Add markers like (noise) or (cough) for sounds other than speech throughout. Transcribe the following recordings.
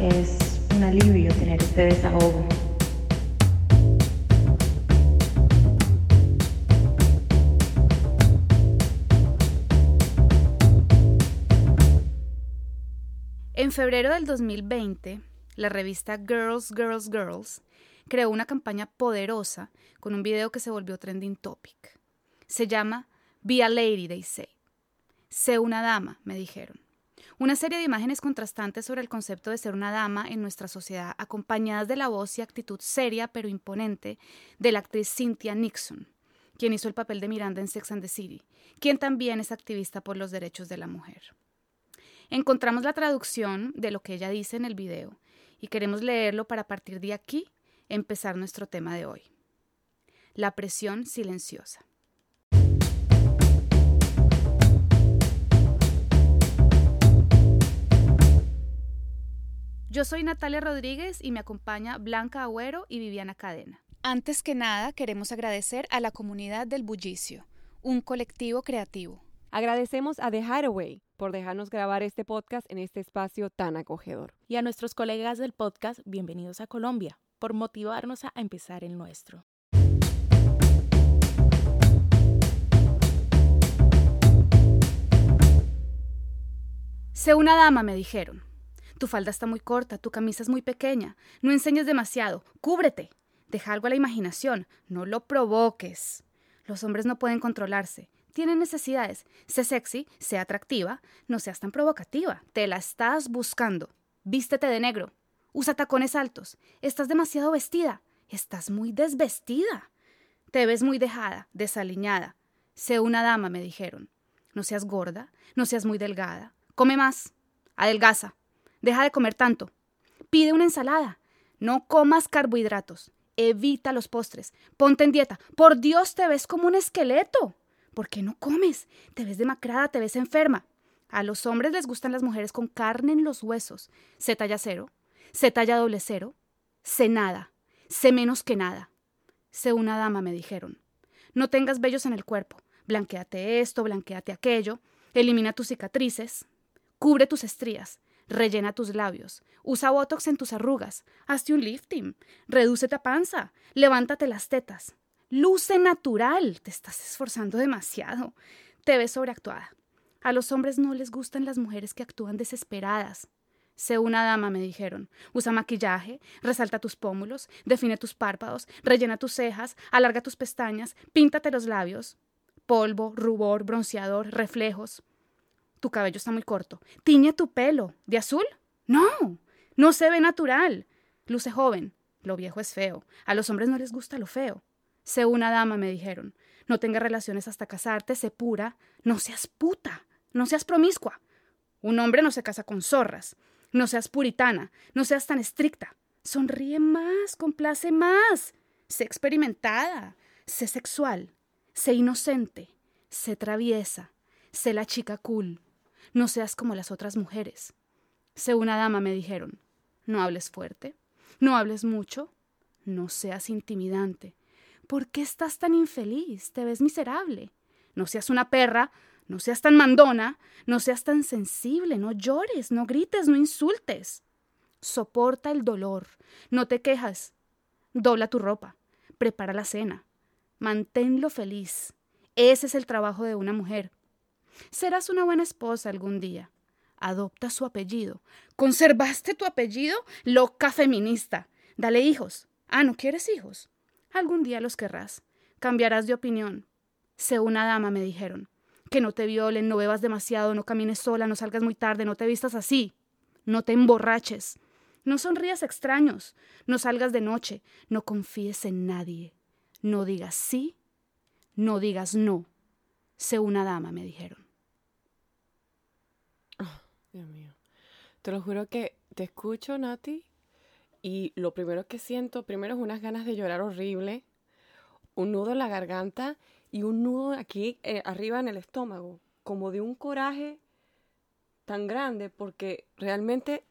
Es un alivio tener este desahogo. En febrero del 2020, la revista Girls, Girls, Girls creó una campaña poderosa con un video que se volvió trending topic. Se llama Be a Lady, they say. Sé una dama, me dijeron. Una serie de imágenes contrastantes sobre el concepto de ser una dama en nuestra sociedad, acompañadas de la voz y actitud seria pero imponente de la actriz Cynthia Nixon, quien hizo el papel de Miranda en Sex and the City, quien también es activista por los derechos de la mujer. Encontramos la traducción de lo que ella dice en el video y queremos leerlo para partir de aquí empezar nuestro tema de hoy. La presión silenciosa. Yo soy Natalia Rodríguez y me acompaña Blanca Agüero y Viviana Cadena. Antes que nada, queremos agradecer a la comunidad del Bullicio, un colectivo creativo. Agradecemos a The Hideaway por dejarnos grabar este podcast en este espacio tan acogedor. Y a nuestros colegas del podcast, bienvenidos a Colombia, por motivarnos a empezar el nuestro. Sé una dama, me dijeron. Tu falda está muy corta, tu camisa es muy pequeña. No enseñes demasiado. Cúbrete. Deja algo a la imaginación. No lo provoques. Los hombres no pueden controlarse tiene necesidades. Sé sexy, sé atractiva, no seas tan provocativa. Te la estás buscando. Vístete de negro. Usa tacones altos. Estás demasiado vestida. Estás muy desvestida. Te ves muy dejada, desaliñada. Sé una dama, me dijeron. No seas gorda, no seas muy delgada. Come más. Adelgaza. Deja de comer tanto. Pide una ensalada. No comas carbohidratos. Evita los postres. Ponte en dieta. Por Dios, te ves como un esqueleto. ¿Por qué no comes? Te ves demacrada, te ves enferma. A los hombres les gustan las mujeres con carne en los huesos. Sé talla cero, sé talla doble cero, sé nada, sé menos que nada. Sé una dama, me dijeron. No tengas vellos en el cuerpo. Blanqueate esto, blanqueate aquello. Elimina tus cicatrices. Cubre tus estrías. Rellena tus labios. Usa botox en tus arrugas. Hazte un lifting. Redúcete a panza. Levántate las tetas. Luce natural. Te estás esforzando demasiado. Te ves sobreactuada. A los hombres no les gustan las mujeres que actúan desesperadas. Sé una dama, me dijeron. Usa maquillaje, resalta tus pómulos, define tus párpados, rellena tus cejas, alarga tus pestañas, píntate los labios. Polvo, rubor, bronceador, reflejos. Tu cabello está muy corto. Tiñe tu pelo. ¿De azul? No. No se ve natural. Luce joven. Lo viejo es feo. A los hombres no les gusta lo feo. Sé una dama, me dijeron. No tengas relaciones hasta casarte, sé pura. No seas puta. No seas promiscua. Un hombre no se casa con zorras. No seas puritana. No seas tan estricta. Sonríe más, complace más. Sé experimentada. Sé sexual. Sé inocente. Sé traviesa. Sé la chica cool. No seas como las otras mujeres. Sé una dama, me dijeron. No hables fuerte. No hables mucho. No seas intimidante. ¿Por qué estás tan infeliz? Te ves miserable. No seas una perra, no seas tan mandona, no seas tan sensible, no llores, no grites, no insultes. Soporta el dolor, no te quejas. Dobla tu ropa, prepara la cena, manténlo feliz. Ese es el trabajo de una mujer. Serás una buena esposa algún día. Adopta su apellido. ¿Conservaste tu apellido? Loca feminista. Dale hijos. Ah, ¿no quieres hijos? Algún día los querrás. Cambiarás de opinión. Sé una dama, me dijeron. Que no te violen, no bebas demasiado, no camines sola, no salgas muy tarde, no te vistas así. No te emborraches. No sonrías extraños. No salgas de noche. No confíes en nadie. No digas sí. No digas no. Sé una dama, me dijeron. Dios mío. Te lo juro que te escucho, Nati, y lo primero que siento, primero es unas ganas de llorar horrible, un nudo en la garganta y un nudo aquí eh, arriba en el estómago, como de un coraje tan grande, porque realmente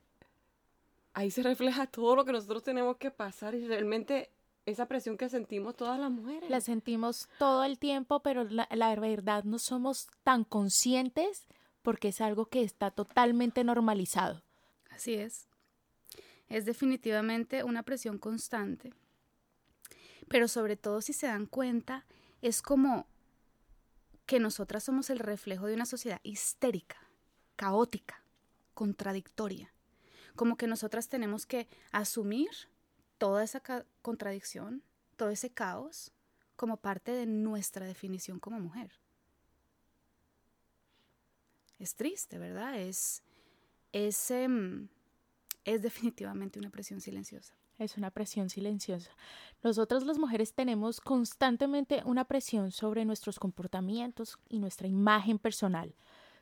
ahí se refleja todo lo que nosotros tenemos que pasar y realmente esa presión que sentimos todas las mujeres. La sentimos todo el tiempo, pero la, la verdad no somos tan conscientes porque es algo que está totalmente normalizado. Así es. es definitivamente una presión constante. Pero sobre todo si se dan cuenta, es como que nosotras somos el reflejo de una sociedad histérica, caótica, contradictoria. Como que nosotras tenemos que asumir toda esa contradicción, todo ese caos, como parte de nuestra definición como mujer. Es triste, ¿verdad? Es, es, em, es definitivamente una presión silenciosa. Es una presión silenciosa. Nosotras las mujeres tenemos constantemente una presión sobre nuestros comportamientos y nuestra imagen personal.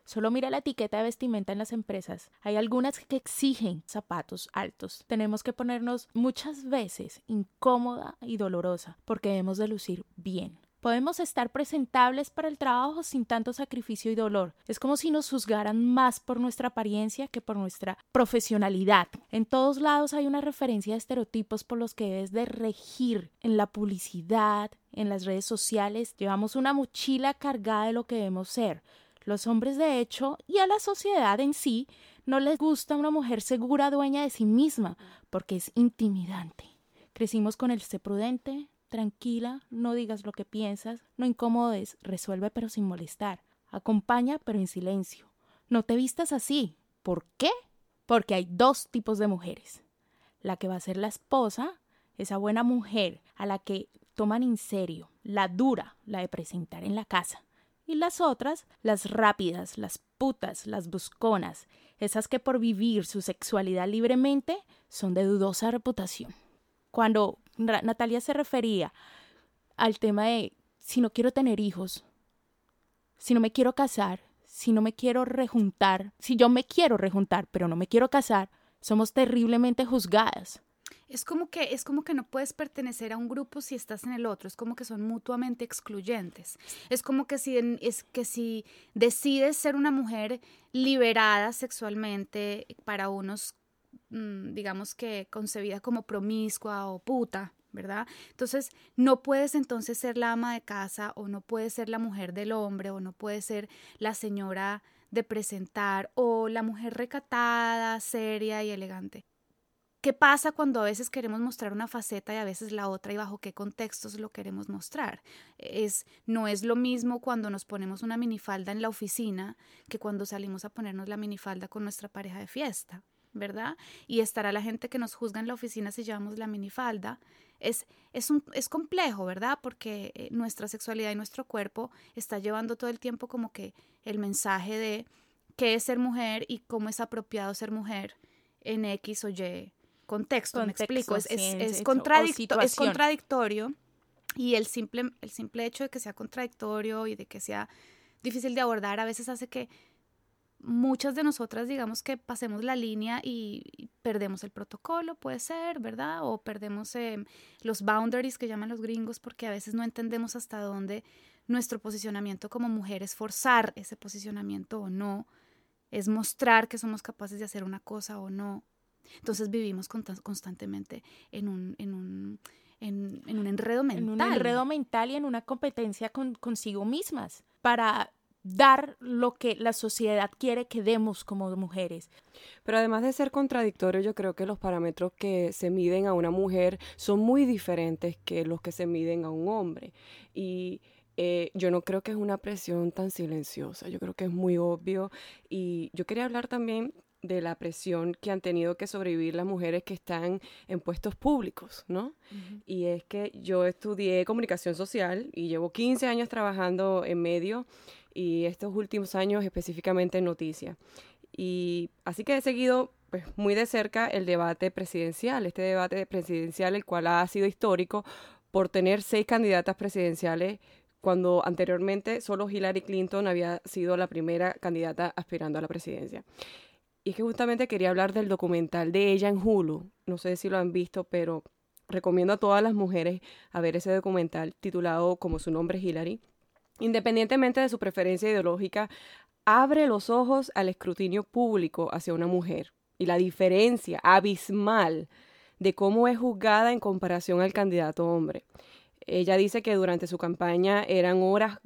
Solo mira la etiqueta de vestimenta en las empresas. Hay algunas que exigen zapatos altos. Tenemos que ponernos muchas veces incómoda y dolorosa porque debemos de lucir bien. Podemos estar presentables para el trabajo sin tanto sacrificio y dolor. Es como si nos juzgaran más por nuestra apariencia que por nuestra profesionalidad. En todos lados hay una referencia a estereotipos por los que debes de regir. En la publicidad, en las redes sociales, llevamos una mochila cargada de lo que debemos ser. Los hombres, de hecho, y a la sociedad en sí, no les gusta una mujer segura, dueña de sí misma, porque es intimidante. Crecimos con el ser prudente, tranquila, no digas lo que piensas, no incomodes, resuelve pero sin molestar, acompaña pero en silencio. No te vistas así. ¿Por qué? Porque hay dos tipos de mujeres. La que va a ser la esposa, esa buena mujer a la que toman en serio, la dura, la de presentar en la casa. Y las otras, las rápidas, las putas, las busconas, esas que por vivir su sexualidad libremente son de dudosa reputación. Cuando Natalia se refería al tema de si no quiero tener hijos, si no me quiero casar, si no me quiero rejuntar, si yo me quiero rejuntar, pero no me quiero casar, somos terriblemente juzgadas. Es como que es como que no puedes pertenecer a un grupo si estás en el otro, es como que son mutuamente excluyentes. Es como que si es que si decides ser una mujer liberada sexualmente para unos digamos que concebida como promiscua o puta, ¿verdad? Entonces, no puedes entonces ser la ama de casa o no puedes ser la mujer del hombre o no puedes ser la señora de presentar o la mujer recatada, seria y elegante. ¿Qué pasa cuando a veces queremos mostrar una faceta y a veces la otra y bajo qué contextos lo queremos mostrar? Es, no es lo mismo cuando nos ponemos una minifalda en la oficina que cuando salimos a ponernos la minifalda con nuestra pareja de fiesta. ¿Verdad? Y estará la gente que nos juzga en la oficina si llevamos la minifalda. Es, es, un, es complejo, ¿verdad? Porque eh, nuestra sexualidad y nuestro cuerpo está llevando todo el tiempo como que el mensaje de qué es ser mujer y cómo es apropiado ser mujer en X o Y contexto, me explico, es, es, es, es contradictorio y el simple, el simple hecho de que sea contradictorio y de que sea difícil de abordar a veces hace que muchas de nosotras digamos que pasemos la línea y, perdemos el protocolo, puede ser, ¿verdad? O perdemos em, los boundaries que llaman los gringos porque a veces no entendemos hasta dónde nuestro posicionamiento como mujer es forzar ese posicionamiento o no, es mostrar que somos capaces de hacer una cosa o no. Entonces vivimos constantemente en un, en un, en, un enredo mental. En un enredo mental y en una competencia con, consigo mismas para dar lo que la sociedad quiere que demos como mujeres. Pero además de ser contradictorio, yo creo que los parámetros que se miden a una mujer son muy diferentes que los que se miden a un hombre. Y eh, yo no creo que es una presión tan silenciosa, yo creo que es muy obvio. Y yo quería hablar también de la presión que han tenido que sobrevivir las mujeres que están en puestos públicos, ¿no? Y es que yo estudié comunicación social y llevo 15 años trabajando en medio y estos últimos años específicamente en noticias. Y así que he seguido pues, muy de cerca el debate presidencial, este debate presidencial el cual ha sido histórico por tener seis candidatas presidenciales cuando anteriormente solo Hillary Clinton había sido la primera candidata aspirando a la presidencia. Y es que justamente quería hablar del documental de ella en Hulu. No sé si lo han visto, pero recomiendo a todas las mujeres a ver ese documental titulado como su nombre es Hillary independientemente de su preferencia ideológica, abre los ojos al escrutinio público hacia una mujer y la diferencia abismal de cómo es juzgada en comparación al candidato hombre. Ella dice que durante su campaña eran horas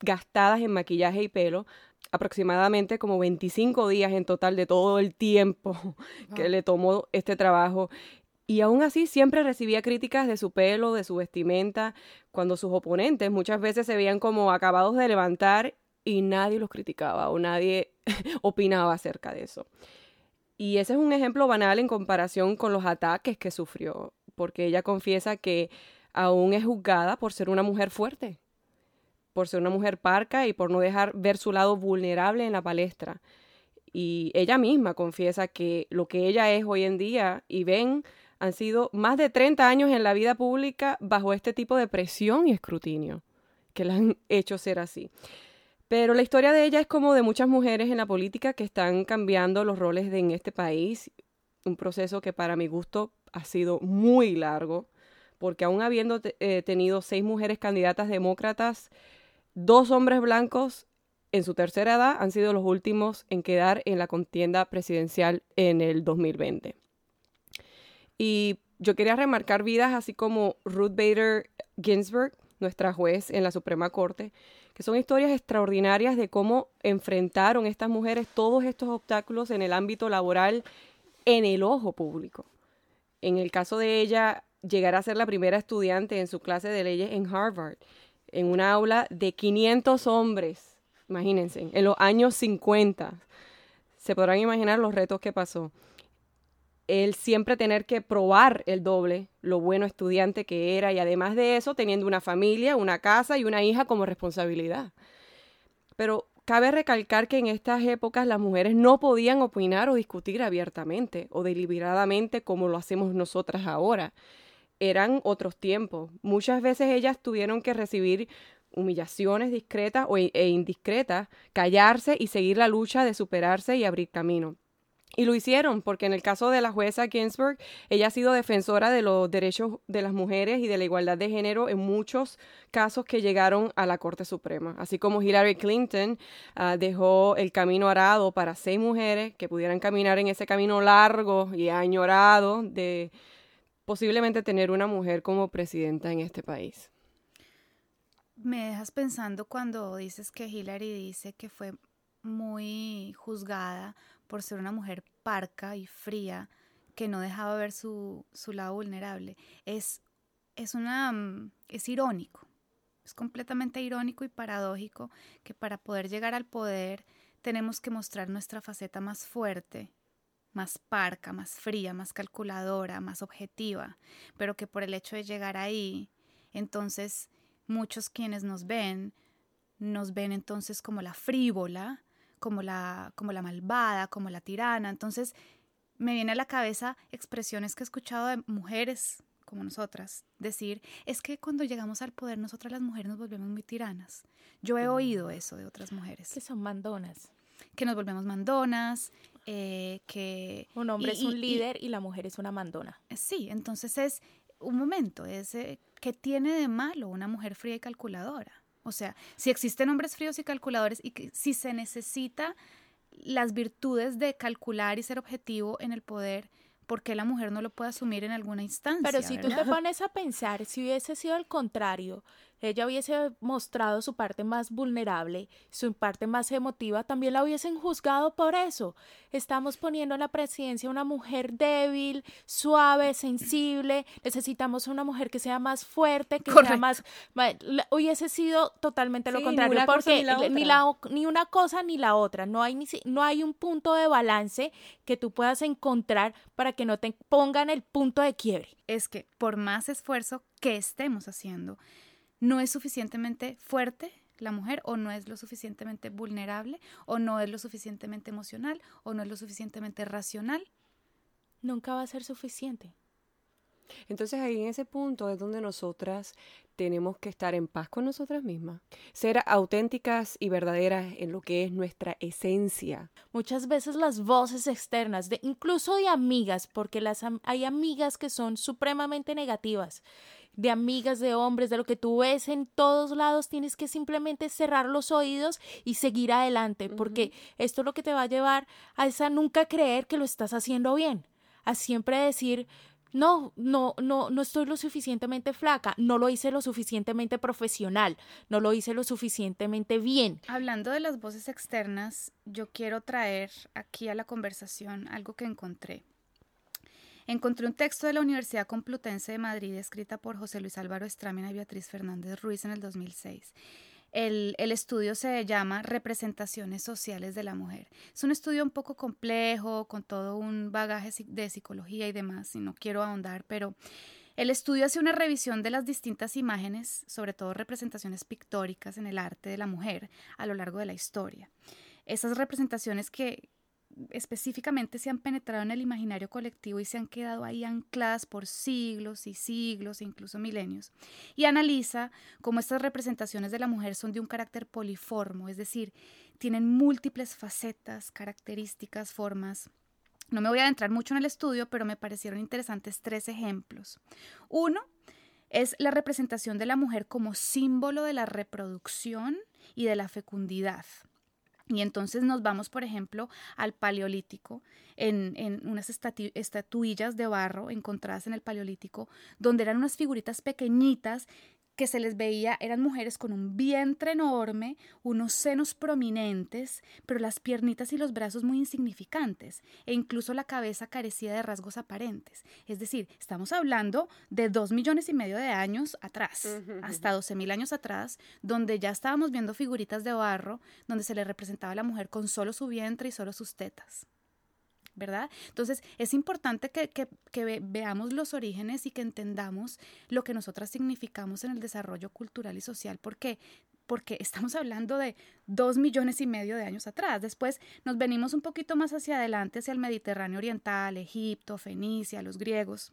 gastadas en maquillaje y pelo aproximadamente como 25 días en total de todo el tiempo (laughs) que le tomó este trabajo. Y aún así siempre recibía críticas de su pelo, de su vestimenta, cuando sus oponentes muchas veces se veían como acabados de levantar y nadie los criticaba o nadie (laughs) opinaba acerca de eso. Y ese es un ejemplo banal en comparación con los ataques que sufrió, porque ella confiesa que aún es juzgada por ser una mujer fuerte, por ser una mujer parca y por no dejar ver su lado vulnerable en la palestra. Y ella misma confiesa que lo que ella es hoy en día y ven han sido más de 30 años en la vida pública bajo este tipo de presión y escrutinio que la han (laughs) hecho ser así. Pero la historia de ella es como de muchas mujeres en la política que están cambiando los roles en este país, un proceso que para mi gusto ha sido muy largo, porque aún habiendo eh, tenido seis mujeres candidatas demócratas, dos hombres blancos en su tercera edad han sido los últimos en quedar en la contienda presidencial en el 2020. Y yo quería remarcar vidas así como Ruth Bader Ginsburg, nuestra juez en la Suprema Corte, que son historias extraordinarias de cómo enfrentaron estas mujeres todos estos obstáculos en el ámbito laboral en el ojo público. En el caso de ella, llegar a ser la primera estudiante en su clase de leyes en Harvard, en una aula de 500 hombres, imagínense, en los años 50. Se podrán imaginar los retos que pasó él siempre tener que probar el doble lo bueno estudiante que era y además de eso teniendo una familia, una casa y una hija como responsabilidad. Pero cabe recalcar que en estas épocas las mujeres no podían opinar o discutir abiertamente o deliberadamente como lo hacemos nosotras ahora. Eran otros tiempos. Muchas veces ellas tuvieron que recibir humillaciones discretas o, e indiscretas, callarse y seguir la lucha de superarse y abrir camino. Y lo hicieron porque en el caso de la jueza Ginsburg, ella ha sido defensora de los derechos de las mujeres y de la igualdad de género en muchos casos que llegaron a la Corte Suprema. Así como Hillary Clinton ah, dejó el camino arado para seis mujeres que pudieran caminar en ese camino largo y añorado de posiblemente tener una mujer como presidenta en este país. Me dejas pensando cuando dices que Hillary dice que fue muy juzgada por ser una mujer parca y fría que no dejaba ver su, su lado vulnerable. Es, es, una, mm, es irónico, es completamente irónico y paradójico que para poder llegar al poder tenemos que mostrar nuestra faceta más fuerte, más parca, más fría, más calculadora, más objetiva, pero que por el hecho de llegar ahí, entonces muchos quienes nos ven, nos ven entonces como la frívola, como la, como la malvada, como la tirana. Entonces me viene a la cabeza expresiones que he escuchado de mujeres como nosotras decir, es que cuando llegamos al poder nosotras las mujeres nos volvemos muy tiranas. Yo he oído eso de otras mujeres. Que son mandonas. Que nos volvemos mandonas, eh, que... Un hombre es un líder y, la mujer es una mandona. Sí, entonces es un momento, es eh, que tiene de malo una mujer fría y calculadora. O sea, si existen hombres fríos y calculadores y que si se necesita las virtudes de calcular y ser objetivo en el poder, ¿por qué la mujer no lo puede asumir en alguna instancia? Pero si tú te pones a pensar, si hubiese sido el contrario, ella hubiese mostrado su parte más vulnerable, su parte más emotiva, también la hubiesen juzgado por eso. Estamos poniendo en la presidencia una mujer débil, suave, sensible, necesitamos una mujer que sea más fuerte, que sea más... Hubiese sido totalmente lo contrario, porque ni, la, ni, una cosa ni la otra, no hay, ni, no hay un punto de balance que tú puedas encontrar para que no te pongan el punto de quiebre. Es que por más esfuerzo que estemos haciendo, no es suficientemente fuerte la mujer o no es lo suficientemente vulnerable o no es lo suficientemente emocional o no es lo suficientemente racional. Nunca va a ser suficiente. Entonces ahí en ese punto es donde nosotras tenemos que estar en paz con nosotras mismas, ser auténticas y verdaderas en lo que es nuestra esencia. Muchas veces las voces externas, de, incluso de amigas, porque las, hay amigas que son supremamente negativas, de amigas, de hombres, de lo que tú ves en todos lados, tienes que simplemente cerrar los oídos y seguir adelante, porque esto es lo que te va a llevar a esa nunca creer que lo estás haciendo bien, a siempre decir, no, no, no, no estoy lo suficientemente flaca, no lo hice lo suficientemente profesional, no lo hice lo suficientemente bien. Hablando de las voces externas, yo quiero traer aquí a la conversación algo que encontré. Encontré un texto de la Universidad Complutense de Madrid escrita por José Luis Álvaro Estramina y Beatriz Fernández Ruiz en el 2006. El, el, estudio se llama Representaciones Sociales de la Mujer. Es un estudio un poco complejo, con todo un bagaje de psicología y demás, y no quiero ahondar, pero el estudio hace una revisión de las distintas imágenes, sobre todo representaciones pictóricas en el arte de la mujer a lo largo de la historia. Esas representaciones que, específicamente se han penetrado en el imaginario colectivo y se han quedado ahí ancladas por siglos y siglos incluso milenios. Y analiza cómo estas representaciones de la mujer son de un carácter poliformo, es decir, tienen múltiples facetas, características, formas. No me voy a adentrar mucho en el estudio, pero me parecieron interesantes tres ejemplos. Uno es la representación de la mujer como símbolo de la reproducción y de la fecundidad. Y entonces nos vamos, por ejemplo, al Paleolítico, en, en unas estatuillas de barro encontradas en el Paleolítico, donde eran unas figuritas pequeñitas que se les veía eran mujeres con un vientre enorme, unos senos prominentes, pero las piernitas y los brazos muy insignificantes, e incluso la cabeza carecía de rasgos aparentes. Es decir, estamos hablando de dos millones y medio de años atrás, hasta doce mil años atrás, donde ya estábamos viendo figuritas de barro, donde se le representaba a la mujer con solo su vientre y solo sus tetas. Entonces es importante que, veamos los orígenes y que entendamos lo que nosotras significamos en el desarrollo cultural y social, porque estamos hablando de dos millones y medio de años atrás. Después nos venimos un poquito más hacia adelante, hacia el Mediterráneo Oriental, Egipto, Fenicia, los griegos.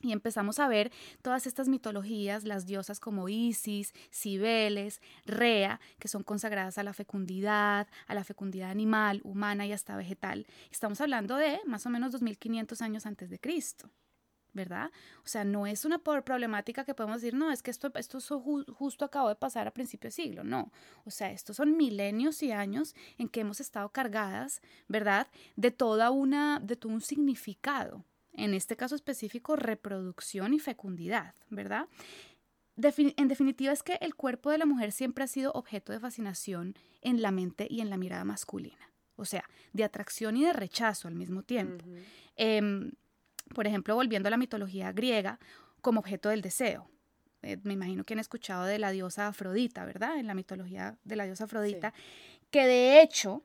Y empezamos a ver todas estas mitologías, las diosas como Isis, Cibeles, Rea, que son consagradas a la fecundidad, a la fecundidad animal, humana y hasta vegetal. Estamos hablando de más o menos 2500 años antes de Cristo. ¿verdad? O sea, no es una problemática que podemos decir, no, es que esto, esto justo acabó de pasar a principio de siglo, no. O sea, estos son milenios y años en que hemos estado cargadas, ¿verdad? De toda una, de todo un significado, en este caso específico, reproducción y fecundidad, ¿verdad? en definitiva es que el cuerpo de la mujer siempre ha sido objeto de fascinación en la mente y en la mirada masculina, o sea, de atracción y de rechazo al mismo tiempo. Em, por ejemplo, volviendo a la mitología griega, como objeto del deseo. Eh, me imagino que han escuchado de la diosa Afrodita, ¿verdad? En la mitología de la diosa Afrodita, que de hecho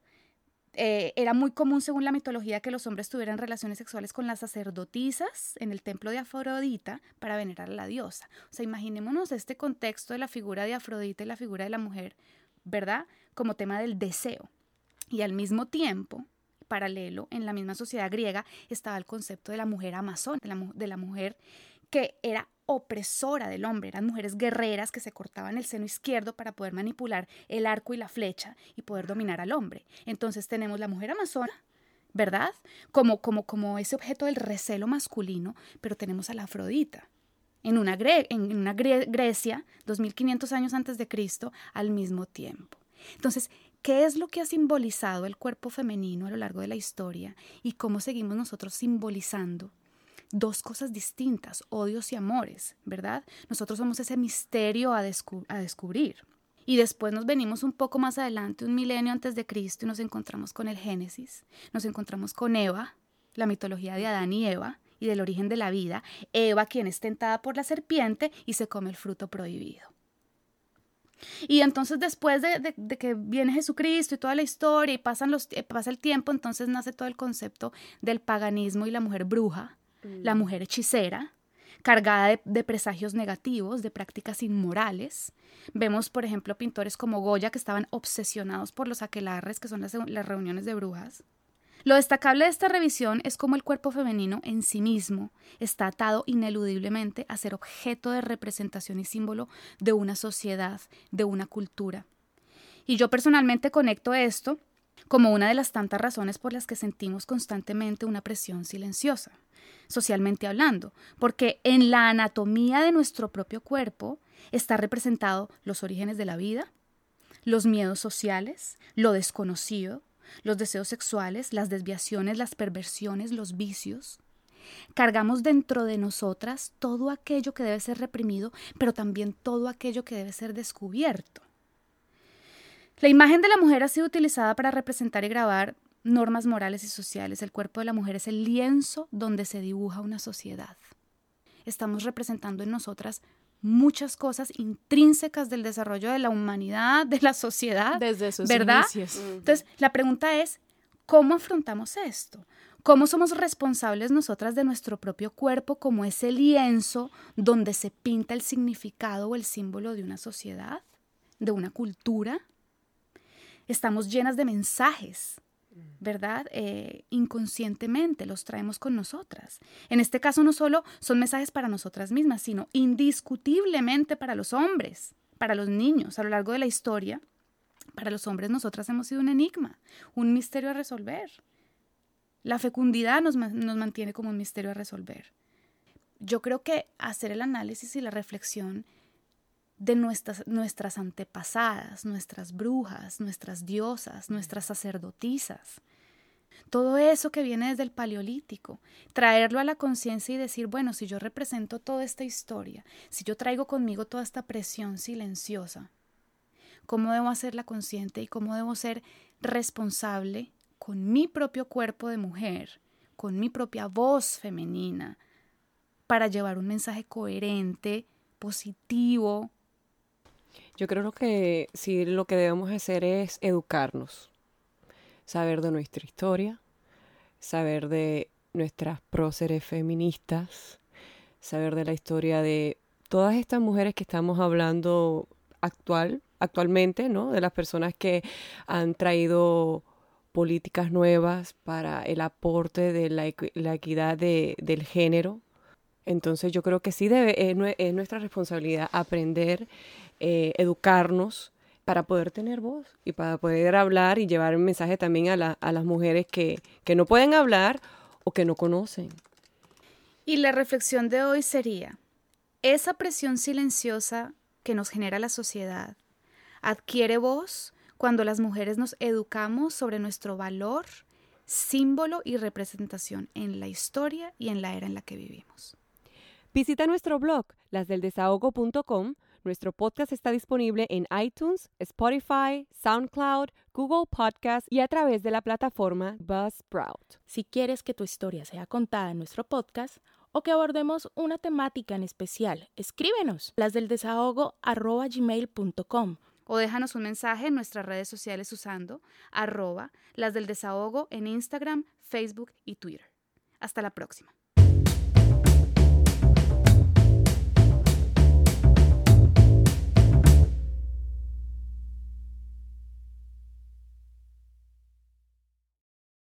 eh, era muy común, según la mitología, que los hombres tuvieran relaciones sexuales con las sacerdotisas en el templo de Afrodita para venerar a la diosa. O sea, imaginémonos este contexto de la figura de Afrodita y la figura de la mujer, ¿verdad? Como tema del deseo. Y al mismo tiempo, paralelo, en la misma sociedad griega, estaba el concepto de la mujer amazona, de la, de la mujer que era opresora del hombre, eran mujeres guerreras que se cortaban el seno izquierdo para poder manipular el arco y la flecha y poder dominar al hombre. Entonces tenemos la mujer amazona, ¿verdad? Como, como, como ese objeto del recelo masculino, pero tenemos a la Afrodita. En una, en una Grecia, 2500 años antes de Cristo, al mismo tiempo. Entonces, ¿qué es lo que ha simbolizado el cuerpo femenino a lo largo de la historia y cómo seguimos nosotros simbolizando dos cosas distintas, odios y amores, ¿verdad? Nosotros somos ese misterio a, descubrir. Y después nos venimos un poco más adelante, un milenio antes de Cristo, y nos encontramos con el Génesis, nos encontramos con Eva, la mitología de Adán y Eva y del origen de la vida, Eva quien es tentada por la serpiente y se come el fruto prohibido. Y entonces después de, que viene Jesucristo y toda la historia y pasan los, pasa el tiempo, entonces nace todo el concepto del paganismo y la mujer bruja, la mm. mujer hechicera, cargada de, presagios negativos, de prácticas inmorales. Vemos, por ejemplo, pintores como Goya que estaban obsesionados por los aquelarres, que son las, las reuniones de brujas. Lo destacable de esta revisión es cómo el cuerpo femenino en sí mismo está atado ineludiblemente a ser objeto de representación y símbolo de una sociedad, de una cultura. Y yo personalmente conecto esto como una de las tantas razones por las que sentimos constantemente una presión silenciosa socialmente hablando, porque en la anatomía de nuestro propio cuerpo está representado los orígenes de la vida, los miedos sociales, lo desconocido, los deseos sexuales, las desviaciones, las perversiones, los vicios. Cargamos dentro de nosotras todo aquello que debe ser reprimido, pero también todo aquello que debe ser descubierto. La imagen de la mujer ha sido utilizada para representar y grabar normas morales y sociales. El cuerpo de la mujer es el lienzo donde se dibuja una sociedad. Estamos representando en nosotras muchas cosas intrínsecas del desarrollo de la humanidad, de la sociedad. Desde sus ¿verdad? inicios. Entonces, la pregunta es, ¿cómo afrontamos esto? ¿Cómo somos responsables nosotras de nuestro propio cuerpo como ese lienzo donde se pinta el significado o el símbolo de una sociedad, de una cultura? Estamos llenas de mensajes, ¿verdad? Eh, inconscientemente los traemos con nosotras. En este caso no solo son mensajes para nosotras mismas, sino indiscutiblemente para los hombres, para los niños. A lo largo de la historia, para los hombres nosotras hemos sido un enigma, un misterio a resolver. La fecundidad nos, nos mantiene como un misterio a resolver. Yo creo que hacer el análisis y la reflexión de nuestras, nuestras antepasadas, nuestras brujas, nuestras diosas, nuestras sacerdotisas, todo eso que viene desde el paleolítico, traerlo a la conciencia y decir, bueno, si yo represento toda esta historia, si yo traigo conmigo toda esta presión silenciosa, ¿cómo debo hacerla consciente y cómo debo ser responsable con mi propio cuerpo de mujer, con mi propia voz femenina, para llevar un mensaje coherente, positivo? Yo creo que sí lo que debemos hacer es educarnos, saber de nuestra historia, saber de nuestras próceres feministas, saber de la historia de todas estas mujeres que estamos hablando actual, actualmente, ¿no? De las personas que han traído políticas nuevas para el aporte de la, equi- la equidad de- del género. Entonces yo creo que sí debe, es, nue- es nuestra responsabilidad aprender, eh, educarnos para poder tener voz y para poder hablar y llevar el mensaje también a, la- a las mujeres que, que no pueden hablar o que no conocen. Y la reflexión de hoy sería, esa presión silenciosa que nos genera la sociedad adquiere voz cuando las mujeres nos educamos sobre nuestro valor, símbolo y representación en la historia y en la era en la que vivimos. Visita nuestro blog, lasdeldesahogo.com. Nuestro podcast está disponible en iTunes, Spotify, SoundCloud, Google Podcast y a través de la plataforma Buzzsprout. Si quieres que tu historia sea contada en nuestro podcast o que abordemos una temática en especial, escríbenos las del desahogo arroba gmail.com. O déjanos un mensaje en nuestras redes sociales usando arroba las del desahogo en Instagram, Facebook y Twitter. Hasta la próxima.